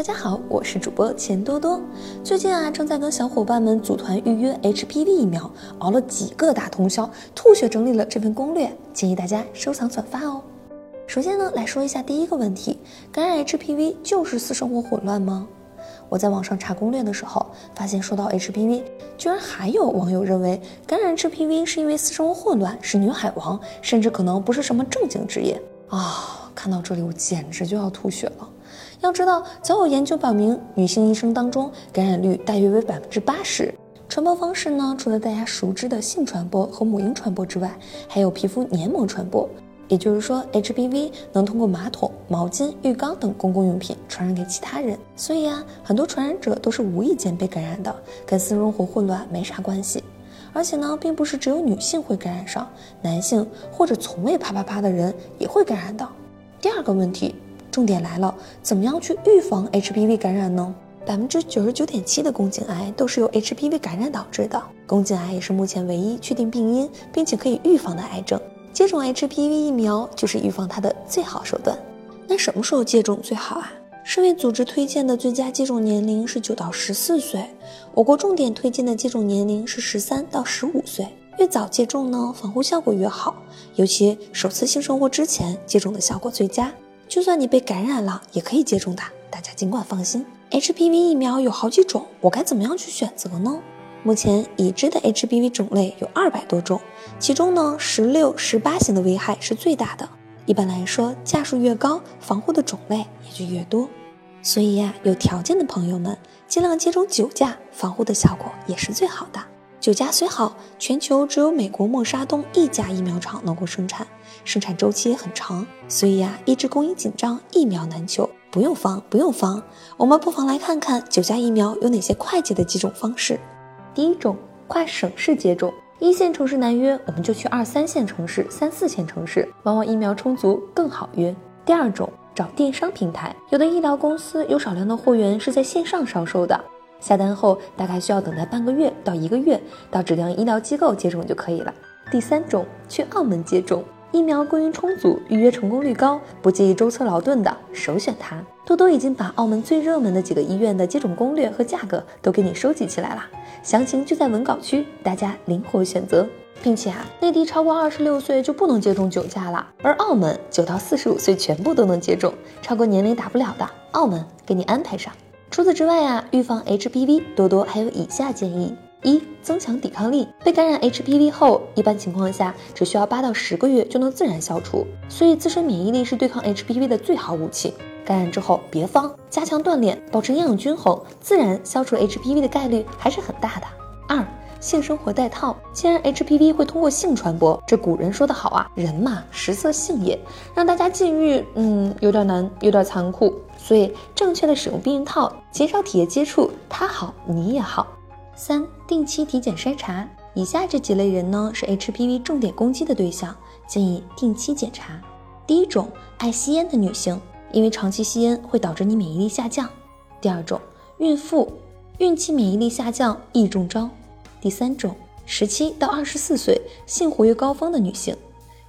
大家好，我是主播钱多多。最近啊，正在跟小伙伴们组团预约 HPV 疫苗，熬了几个大通宵，吐血整理了这份攻略，建议大家收藏转发哦。首先呢，来说一下第一个问题：感染 HPV 就是私生活混乱吗？我在网上查攻略的时候，发现说到 HPV，居然还有网友认为感染 HPV 是因为私生活混乱，是女海王，甚至可能不是什么正经职业啊！看到这里，我简直就要吐血了。要知道，早有研究表明，女性一生当中感染率大约为百分之八十。传播方式呢，除了大家熟知的性传播和母婴传播之外，还有皮肤黏膜传播。也就是说，HPV 能通过马桶、毛巾、浴缸等公共用品传染给其他人。所以啊，很多传染者都是无意间被感染的，跟私生活混乱没啥关系。而且呢，并不是只有女性会感染上，男性或者从未啪啪啪的人也会感染的。第二个问题。重点来了，怎么样去预防 HPV 感染呢？百分之九十九点七的宫颈癌都是由 HPV 感染导致的。宫颈癌也是目前唯一确定病因并且可以预防的癌症。接种 HPV 疫苗就是预防它的最好手段。那什么时候接种最好啊？世卫组织推荐的最佳接种年龄是九到十四岁，我国重点推荐的接种年龄是十三到十五岁。越早接种呢，防护效果越好，尤其首次性生活之前接种的效果最佳。就算你被感染了，也可以接种它，大家尽管放心。HPV 疫苗有好几种，我该怎么样去选择呢？目前已知的 HPV 种类有二百多种，其中呢，十六、十八型的危害是最大的。一般来说，价数越高，防护的种类也就越多。所以呀，有条件的朋友们尽量接种九价，防护的效果也是最好的。九价虽好，全球只有美国默沙东一家疫苗厂能够生产，生产周期也很长，所以呀，一直供应紧张，疫苗难求。不用慌，不用慌，我们不妨来看看九价疫苗有哪些快捷的几种方式。第一种，跨省市接种，一线城市难约，我们就去二三线城市、三四线城市，往往疫苗充足，更好约。第二种，找电商平台，有的医疗公司有少量的货源是在线上销售的。下单后大概需要等待半个月到一个月，到指定医疗机构接种就可以了。第三种，去澳门接种，疫苗供应充足，预约成功率高，不介意舟车劳顿的，首选它。多多已经把澳门最热门的几个医院的接种攻略和价格都给你收集起来了，详情就在文稿区，大家灵活选择。并且啊，内地超过二十六岁就不能接种九价了，而澳门九到四十五岁全部都能接种，超过年龄打不了的，澳门给你安排上。除此之外啊，预防 HPV 多多还有以下建议：一、增强抵抗力。被感染 HPV 后，一般情况下只需要八到十个月就能自然消除，所以自身免疫力是对抗 HPV 的最好武器。感染之后别慌，加强锻炼，保持营养均衡，自然消除 HPV 的概率还是很大的。性生活带套。既然 HPV 会通过性传播，这古人说的好啊，人嘛，食色性也，让大家禁欲，嗯，有点难，有点残酷。所以，正确的使用避孕套，减少体液接触，他好你也好。三、定期体检筛查。以下这几类人呢，是 HPV 重点攻击的对象，建议定期检查。第一种，爱吸烟的女性，因为长期吸烟会导致你免疫力下降。第二种，孕妇，孕期免疫力下降易中招。第三种，十七到二十四岁性活跃高峰的女性，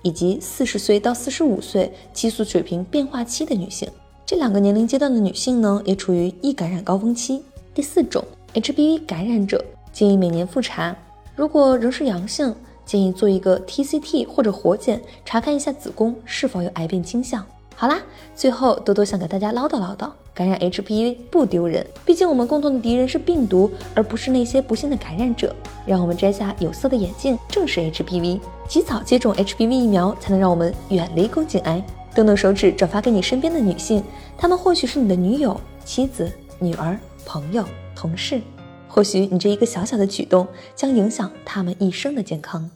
以及四十岁到四十五岁激素水平变化期的女性。这两个年龄阶段的女性呢，也处于易感染高峰期。第四种 HPV 感染者建议每年复查，如果仍是阳性，建议做一个 TCT 或者活检，查看一下子宫是否有癌变倾向。好啦，最后多多想给大家唠叨唠叨，感染 HPV 不丢人，毕竟我们共同的敌人是病毒，而不是那些不幸的感染者。让我们摘下有色的眼镜，正视 HPV，及早接种 HPV 疫苗，才能让我们远离宫颈癌。动动手指，转发给你身边的女性，她们或许是你的女友、妻子、女儿、朋友、同事，或许你这一个小小的举动将影响她们一生的健康。